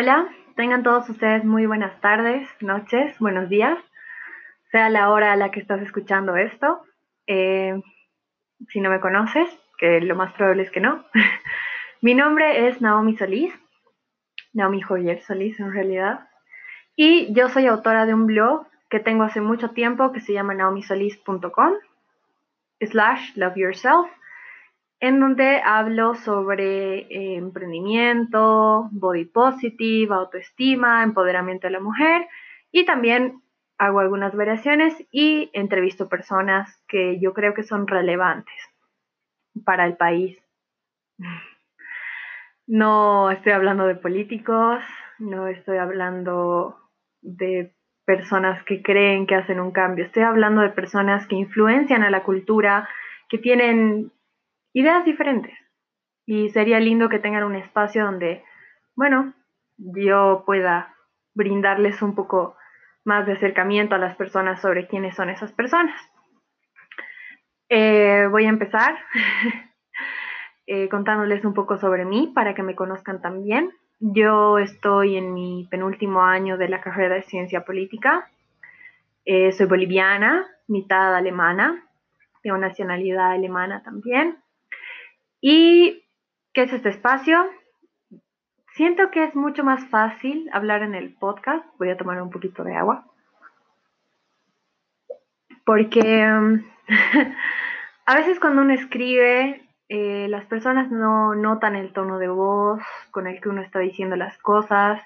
Hola, tengan todos ustedes muy buenas tardes, noches, buenos días, sea la hora a la que estás escuchando esto. Eh, si no me conoces, que lo más probable es que no, mi nombre es Naomi Solís, Naomi Joyer Solís en realidad, y yo soy autora de un blog que tengo hace mucho tiempo que se llama naomisolis.com slash love yourself en donde hablo sobre eh, emprendimiento, body positive, autoestima, empoderamiento de la mujer y también hago algunas variaciones y entrevisto personas que yo creo que son relevantes para el país. No estoy hablando de políticos, no estoy hablando de personas que creen que hacen un cambio, estoy hablando de personas que influencian a la cultura, que tienen ideas diferentes. Y sería lindo que tengan un espacio donde, bueno, yo pueda brindarles un poco más de acercamiento a las personas sobre quiénes son esas personas. Eh, voy a empezar eh, contándoles un poco sobre mí para que me conozcan también. Yo estoy en mi penúltimo año de la carrera de ciencia política. Eh, soy boliviana, mitad alemana, tengo nacionalidad alemana también. ¿Y qué es este espacio? Siento que es mucho más fácil hablar en el podcast. Voy a tomar un poquito de agua. Porque um, a veces cuando uno escribe, eh, las personas no notan el tono de voz con el que uno está diciendo las cosas.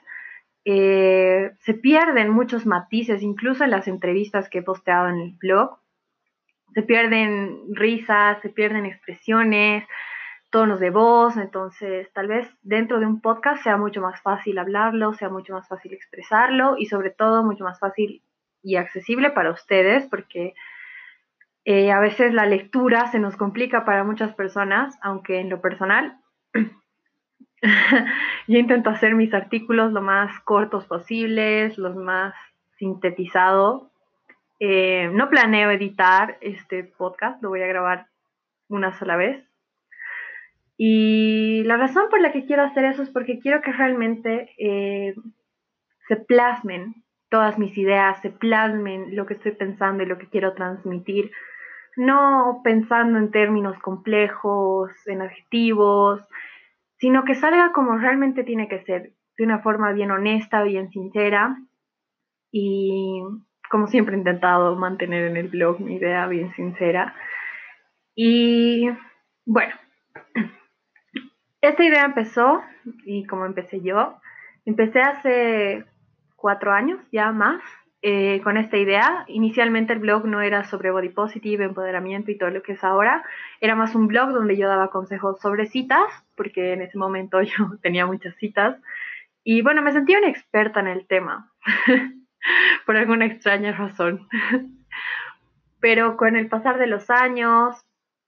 Eh, se pierden muchos matices, incluso en las entrevistas que he posteado en el blog. Se pierden risas, se pierden expresiones, tonos de voz, entonces tal vez dentro de un podcast sea mucho más fácil hablarlo, sea mucho más fácil expresarlo y sobre todo mucho más fácil y accesible para ustedes porque eh, a veces la lectura se nos complica para muchas personas, aunque en lo personal yo intento hacer mis artículos lo más cortos posibles, los más sintetizados. Eh, no planeo editar este podcast, lo voy a grabar una sola vez y la razón por la que quiero hacer eso es porque quiero que realmente eh, se plasmen todas mis ideas, se plasmen lo que estoy pensando y lo que quiero transmitir, no pensando en términos complejos, en adjetivos, sino que salga como realmente tiene que ser, de una forma bien honesta, bien sincera y como siempre he intentado mantener en el blog mi idea bien sincera. Y bueno, esta idea empezó, y como empecé yo, empecé hace cuatro años, ya más, eh, con esta idea. Inicialmente el blog no era sobre body positive, empoderamiento y todo lo que es ahora. Era más un blog donde yo daba consejos sobre citas, porque en ese momento yo tenía muchas citas. Y bueno, me sentía una experta en el tema, por alguna extraña razón. Pero con el pasar de los años,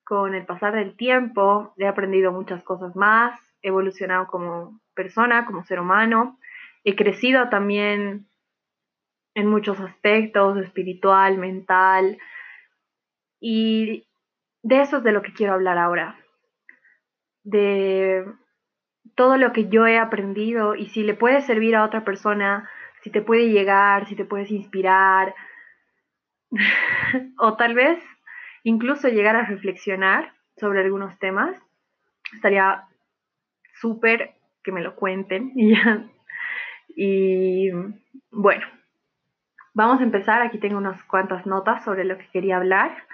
con el pasar del tiempo he aprendido muchas cosas más, he evolucionado como persona, como ser humano, he crecido también en muchos aspectos, espiritual, mental, y de eso es de lo que quiero hablar ahora, de todo lo que yo he aprendido y si le puede servir a otra persona, si te puede llegar, si te puedes inspirar, o tal vez incluso llegar a reflexionar sobre algunos temas. Estaría súper que me lo cuenten y bueno, vamos a empezar. Aquí tengo unas cuantas notas sobre lo que quería hablar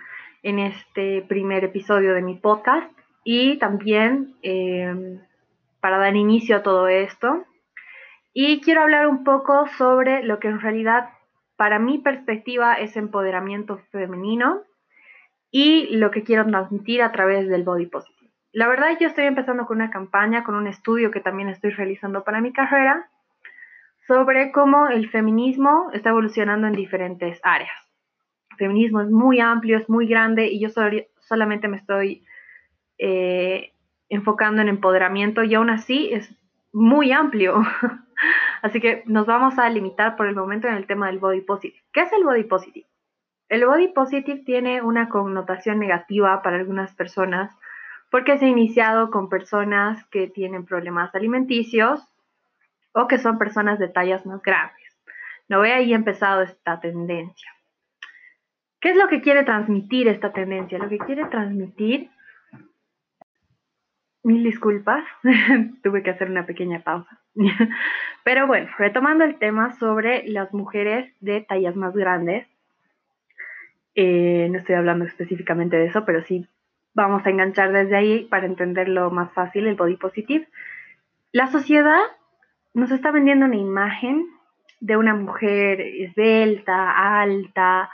en este primer episodio de mi podcast y también eh, para dar inicio a todo esto. Y quiero hablar un poco sobre lo que en realidad para mi perspectiva es empoderamiento femenino y lo que quiero transmitir a través del body positive. La verdad yo estoy empezando con una campaña, con un estudio que también estoy realizando para mi carrera sobre cómo el feminismo está evolucionando en diferentes áreas. El feminismo es muy amplio, es muy grande y yo solamente me estoy eh, enfocando en empoderamiento y aún así es muy amplio. así que nos vamos a limitar por el momento en el tema del body positive. ¿Qué es el body positive? El body positive tiene una connotación negativa para algunas personas porque se ha iniciado con personas que tienen problemas alimenticios o que son personas de tallas más grandes. No ve ahí empezado esta tendencia. ¿Qué es lo que quiere transmitir esta tendencia? Lo que quiere transmitir, mil disculpas, tuve que hacer una pequeña pausa. Pero bueno, retomando el tema sobre las mujeres de tallas más grandes, eh, no estoy hablando específicamente de eso, pero sí vamos a enganchar desde ahí para entenderlo más fácil, el body positive. La sociedad nos está vendiendo una imagen de una mujer esbelta, alta,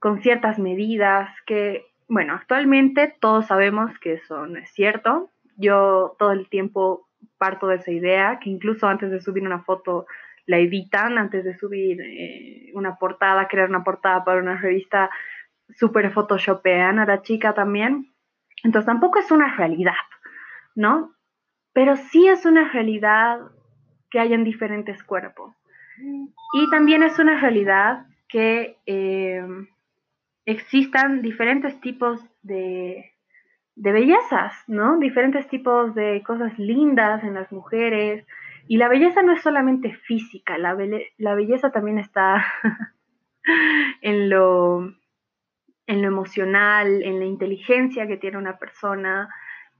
con ciertas medidas que, bueno, actualmente todos sabemos que eso no es cierto. Yo todo el tiempo parto de esa idea, que incluso antes de subir una foto la editan, antes de subir eh, una portada, crear una portada para una revista, super photoshopean a la chica también. Entonces tampoco es una realidad, ¿no? Pero sí es una realidad que hayan diferentes cuerpos. Y también es una realidad que eh, existan diferentes tipos de, de bellezas, ¿no? Diferentes tipos de cosas lindas en las mujeres. Y la belleza no es solamente física, la, belleza también está en, lo, en lo emocional, en la inteligencia que tiene una persona,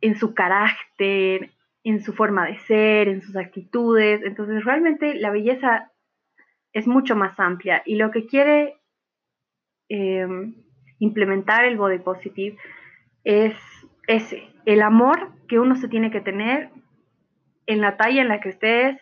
en su carácter, en su forma de ser, en sus actitudes. Entonces, realmente la belleza es mucho más amplia y lo que quiere em, implementar el body positive es ese, el amor que uno se tiene que tener en la talla en la que estés,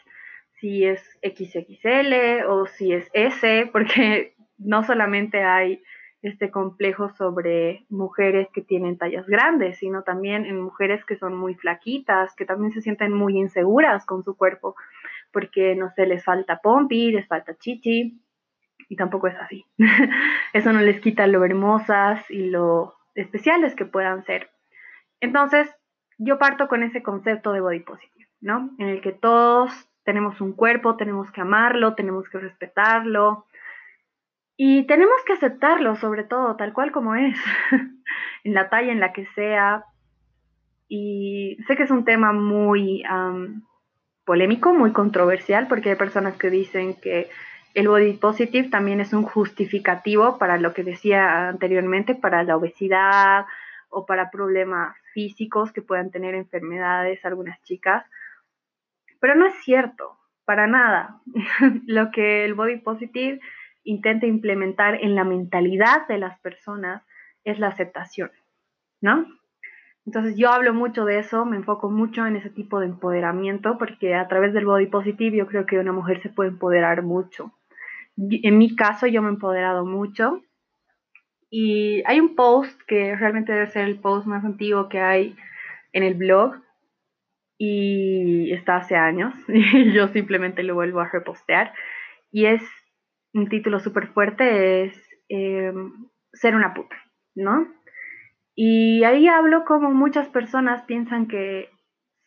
si es XXL o si es S, porque no solamente hay este complejo sobre mujeres que tienen tallas grandes, sino también en mujeres que son muy flaquitas, que también se sienten muy inseguras con su cuerpo, porque no sé, les falta pompi, les falta chichi, y tampoco es así. Eso no les quita lo hermosas y lo especiales que puedan ser. Entonces, yo parto con ese concepto de body positive, ¿no? En el que todos tenemos un cuerpo, tenemos que amarlo, tenemos que respetarlo, y tenemos que aceptarlo, sobre todo, tal cual como es, en la talla en la que sea. Y sé que es un tema muy polémico, muy controversial, porque hay personas que dicen que el body positive también es un justificativo para lo que decía anteriormente, para la obesidad o para problemas físicos que puedan tener enfermedades algunas chicas. Pero no es cierto, para nada. lo que el body positive intenta implementar en la mentalidad de las personas es la aceptación, ¿no? Entonces yo hablo mucho de eso, me enfoco mucho en ese tipo de empoderamiento, porque a través del body positive yo creo que una mujer se puede empoderar mucho. En mi caso yo me he empoderado mucho y hay un post que realmente debe ser el post más antiguo que hay en el blog y está hace años y yo simplemente lo vuelvo a repostear y es un título súper fuerte es eh, ser una puta, ¿no? Y ahí hablo como muchas personas piensan que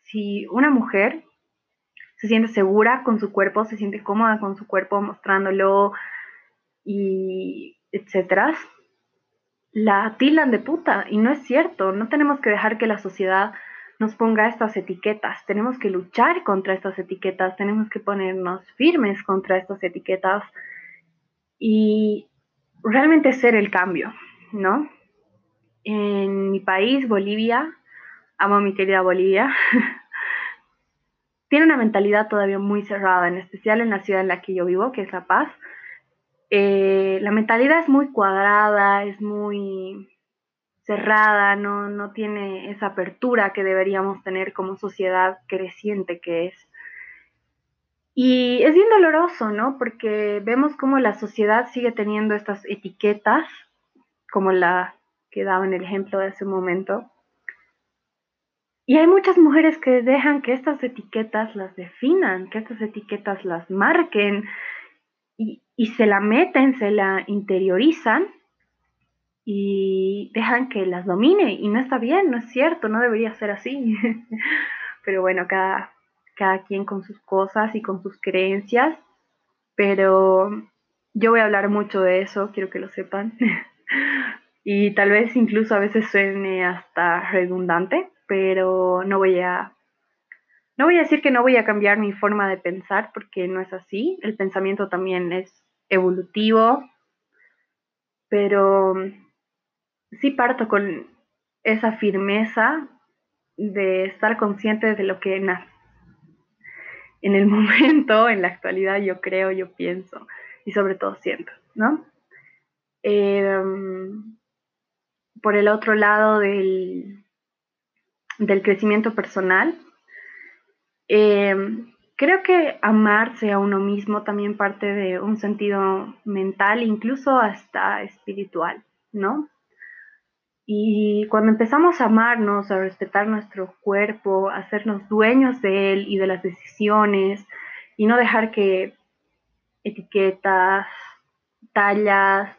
si una mujer se siente segura con su cuerpo, se siente cómoda con su cuerpo mostrándolo y etcétera, la tilan de puta y no es cierto, no tenemos que dejar que la sociedad nos ponga estas etiquetas, tenemos que luchar contra estas etiquetas, tenemos que ponernos firmes contra estas etiquetas y realmente ser el cambio, ¿no? En mi país, Bolivia, amo a mi querida Bolivia, tiene una mentalidad todavía muy cerrada, en especial en la ciudad en la que yo vivo, que es La Paz. Eh, la mentalidad es muy cuadrada, es muy cerrada, no, no tiene esa apertura que deberíamos tener como sociedad creciente que es. Y es bien doloroso, ¿no? Porque vemos cómo la sociedad sigue teniendo estas etiquetas, como la que daba en el ejemplo de ese momento. Y hay muchas mujeres que dejan que estas etiquetas las definan, que estas etiquetas las marquen y, y se la meten, se la interiorizan y dejan que las domine. Y no está bien, no es cierto, no debería ser así. Pero bueno, cada, cada quien con sus cosas y con sus creencias, pero yo voy a hablar mucho de eso, quiero que lo sepan. y tal vez incluso a veces suene hasta redundante, pero no voy a No voy a decir que no voy a cambiar mi forma de pensar porque no es así. El pensamiento también es evolutivo, pero sí parto con esa firmeza de estar consciente de lo que nace. En el momento, en la actualidad, yo creo, yo pienso y sobre todo siento, ¿no? Em, por el otro lado del, del crecimiento personal, em, creo que amarse a uno mismo también parte de un sentido mental, incluso hasta espiritual, ¿no? Y cuando empezamos a amarnos, a respetar nuestro cuerpo, a hacernos dueños de él y de las decisiones, y no dejar que etiquetas, tallas,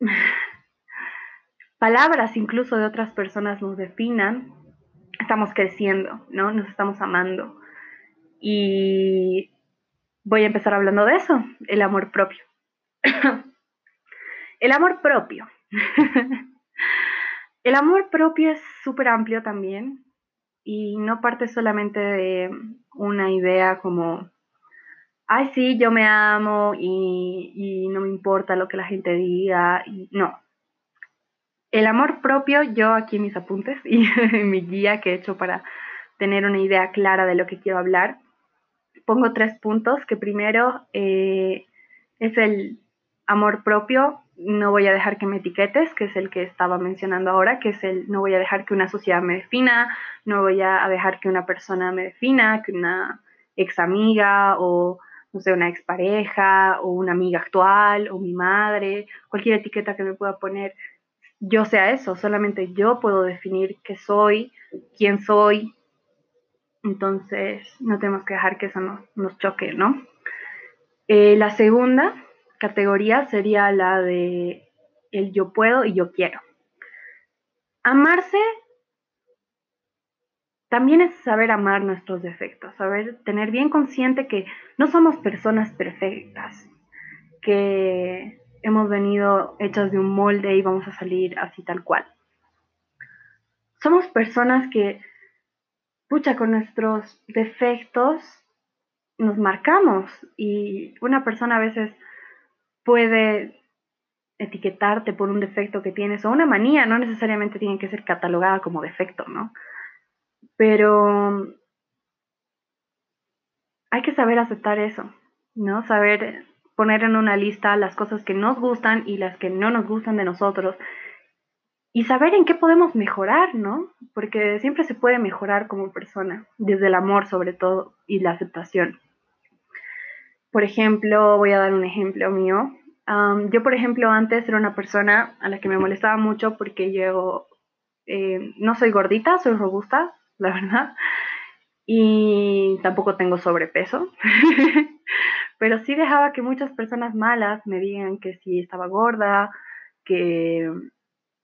palabras incluso de otras personas nos definan, estamos creciendo, ¿no? Nos estamos amando. Y voy a empezar hablando de eso, el amor propio. el amor propio. el amor propio es súper amplio también y no parte solamente de una idea como ay, sí, yo me amo y, no me importa lo que la gente diga. Y, no. El amor propio, yo aquí mis apuntes y mi guía que he hecho para tener una idea clara de lo que quiero hablar, pongo tres puntos, que primero eh, es el amor propio, no voy a dejar que me etiquetes, que es el que estaba mencionando ahora, que es el no voy a dejar que una sociedad me defina, no voy a dejar que una persona me defina, que una ex amiga o no sé, una expareja o una amiga actual o mi madre, cualquier etiqueta que me pueda poner, yo sea eso, solamente yo puedo definir qué soy, quién soy. Entonces, no tenemos que dejar que eso nos, choque, ¿no? Eh, la segunda categoría sería la de el yo puedo y yo quiero. Amarse también es saber amar nuestros defectos, saber tener bien consciente que no somos personas perfectas, que hemos venido hechas de un molde y vamos a salir así tal cual. Somos personas que, pucha, con nuestros defectos nos marcamos y una persona a veces puede etiquetarte por un defecto que tienes o una manía, no necesariamente tiene que ser catalogada como defecto, ¿no? Pero hay que saber aceptar eso, ¿no? Saber poner en una lista las cosas que nos gustan y las que no nos gustan de nosotros y saber en qué podemos mejorar, ¿no? Porque siempre se puede mejorar como persona, desde el amor sobre todo y la aceptación. Por ejemplo, voy a dar un ejemplo mío. yo, por ejemplo, antes era una persona a la que me molestaba mucho porque yo eh, no soy gordita, soy robusta, la verdad. Y tampoco tengo sobrepeso. Pero sí dejaba que muchas personas malas me digan que sí estaba gorda, que,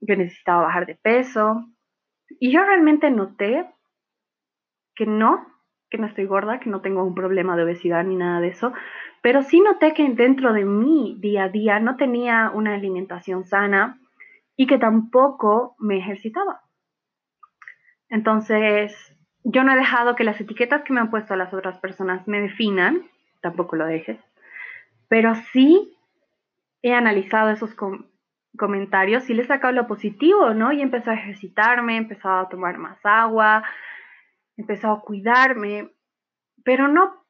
que necesitaba bajar de peso. Y yo realmente noté que no, que no estoy gorda, que no tengo un problema de obesidad ni nada de eso, pero sí noté que dentro de mi día a día no tenía una alimentación sana y que tampoco me ejercitaba. Entonces, yo no he dejado que las etiquetas que me han puesto las otras personas me definan, tampoco lo dejes, pero sí he analizado esos comentarios y le he sacado lo positivo, ¿no? Y he empezado a ejercitarme, he empezado a tomar más agua, he empezado a cuidarme, pero no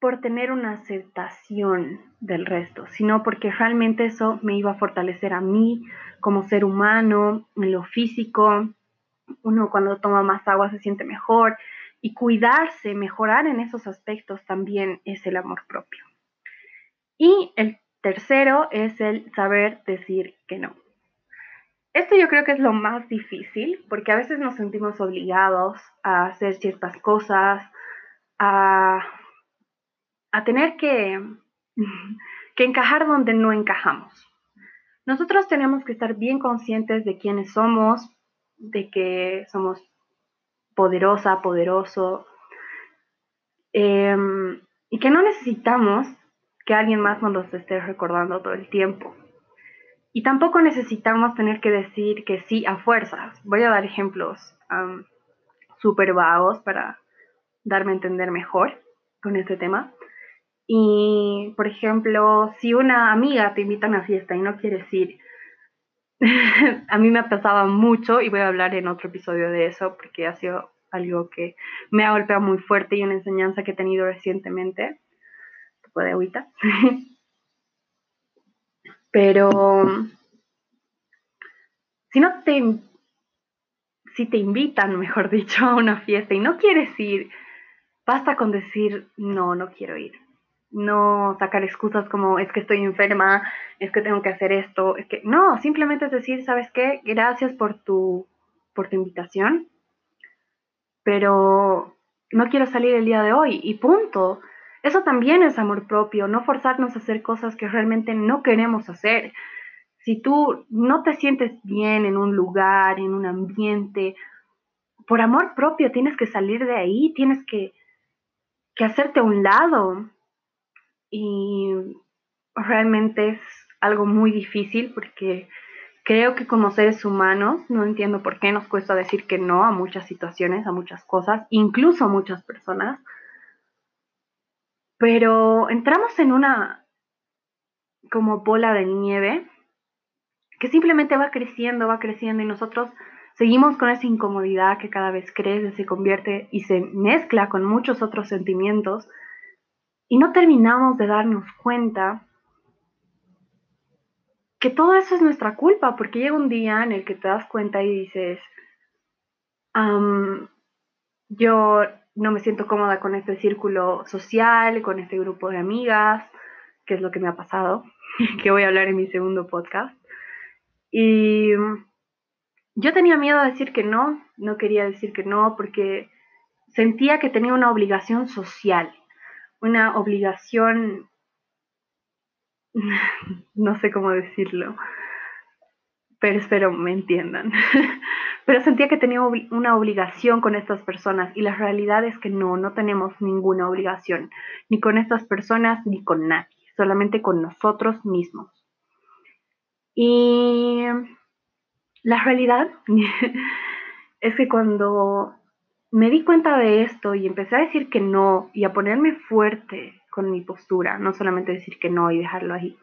por tener una aceptación del resto, sino porque realmente eso me iba a fortalecer a mí como ser humano, en lo físico, uno cuando toma más agua se siente mejor y cuidarse, mejorar en esos aspectos también es el amor propio. Y el tercero es el saber decir que no. Esto yo creo que es lo más difícil porque a veces nos sentimos obligados a hacer ciertas cosas, a, tener que, que encajar donde no encajamos. Nosotros tenemos que estar bien conscientes de quiénes somos, de que somos poderosa, poderoso, em, y que no necesitamos que alguien más nos los esté recordando todo el tiempo. Y tampoco necesitamos tener que decir que sí a fuerzas. Voy a dar ejemplos súper vagos para darme a entender mejor con este tema. Y, por ejemplo, si una amiga te invita a una fiesta y no quieres ir, a mí me ha pasado mucho y voy a hablar en otro episodio de eso porque ha sido algo que me ha golpeado muy fuerte y una enseñanza que he tenido recientemente. Poco de agüita. Pero si no te si te invitan, mejor dicho, a una fiesta y no quieres ir, basta con decir no, no quiero ir. No sacar excusas como es que estoy enferma, es que tengo que hacer esto, es que no, simplemente es decir, ¿sabes qué? Gracias por tu por tu invitación, pero no quiero salir el día de hoy y punto. Eso también es amor propio, no forzarnos a hacer cosas que realmente no queremos hacer. Si tú no te sientes bien en un lugar, en un ambiente, por amor propio tienes que salir de ahí, tienes que, que hacerte a un lado. Y realmente es algo muy difícil porque creo que como seres humanos no entiendo por qué nos cuesta decir que no a muchas situaciones, a muchas cosas, incluso a muchas personas. Pero entramos en una como bola de nieve que simplemente va creciendo, va creciendo y nosotros seguimos con esa incomodidad que cada vez crece, se convierte y se mezcla con muchos otros sentimientos y no terminamos de darnos cuenta que todo eso es nuestra culpa, porque llega un día en el que te das cuenta y dices, yo no me siento cómoda con este círculo social, con este grupo de amigas, que es lo que me ha pasado, que voy a hablar en mi segundo podcast. Y yo tenía miedo a decir que no, no quería decir que no porque sentía que tenía una obligación social, una obligación, no sé cómo decirlo, pero espero me entiendan. pero sentía que tenía una obligación con estas personas y la realidad es que no, no tenemos ninguna obligación, ni con estas personas ni con nadie, solamente con nosotros mismos. Y la realidad es que cuando me di cuenta de esto y empecé a decir que no y a ponerme fuerte con mi postura, no solamente decir que no y dejarlo ahí,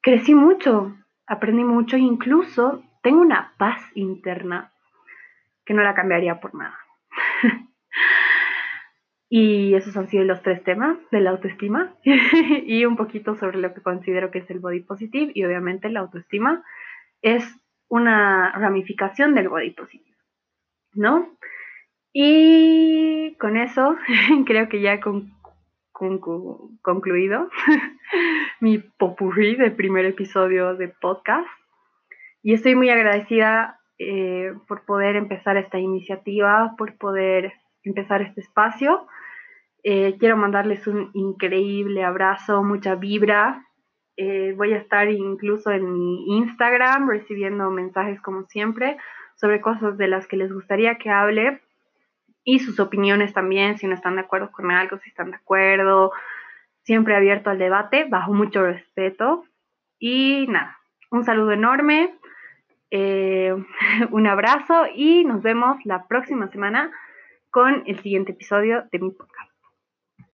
crecí mucho, aprendí mucho incluso tengo una paz interna que no la cambiaría por nada. y esos han sido los tres temas de la autoestima y un poquito sobre lo que considero que es el body positive y obviamente la autoestima es una ramificación del body positive, ¿no? Y con eso creo que ya concluido mi popurrí del primer episodio de podcast y estoy muy agradecida eh, por poder empezar esta iniciativa, por poder empezar este espacio. Eh, quiero mandarles un increíble abrazo, mucha vibra. Eh, voy a estar incluso en mi Instagram recibiendo mensajes como siempre sobre cosas de las que les gustaría que hable y sus opiniones también, si no están de acuerdo con algo, si están de acuerdo. Siempre abierto al debate, bajo mucho respeto. Y nada, un saludo enorme. Eh, un abrazo y nos vemos la próxima semana con el siguiente episodio de mi podcast.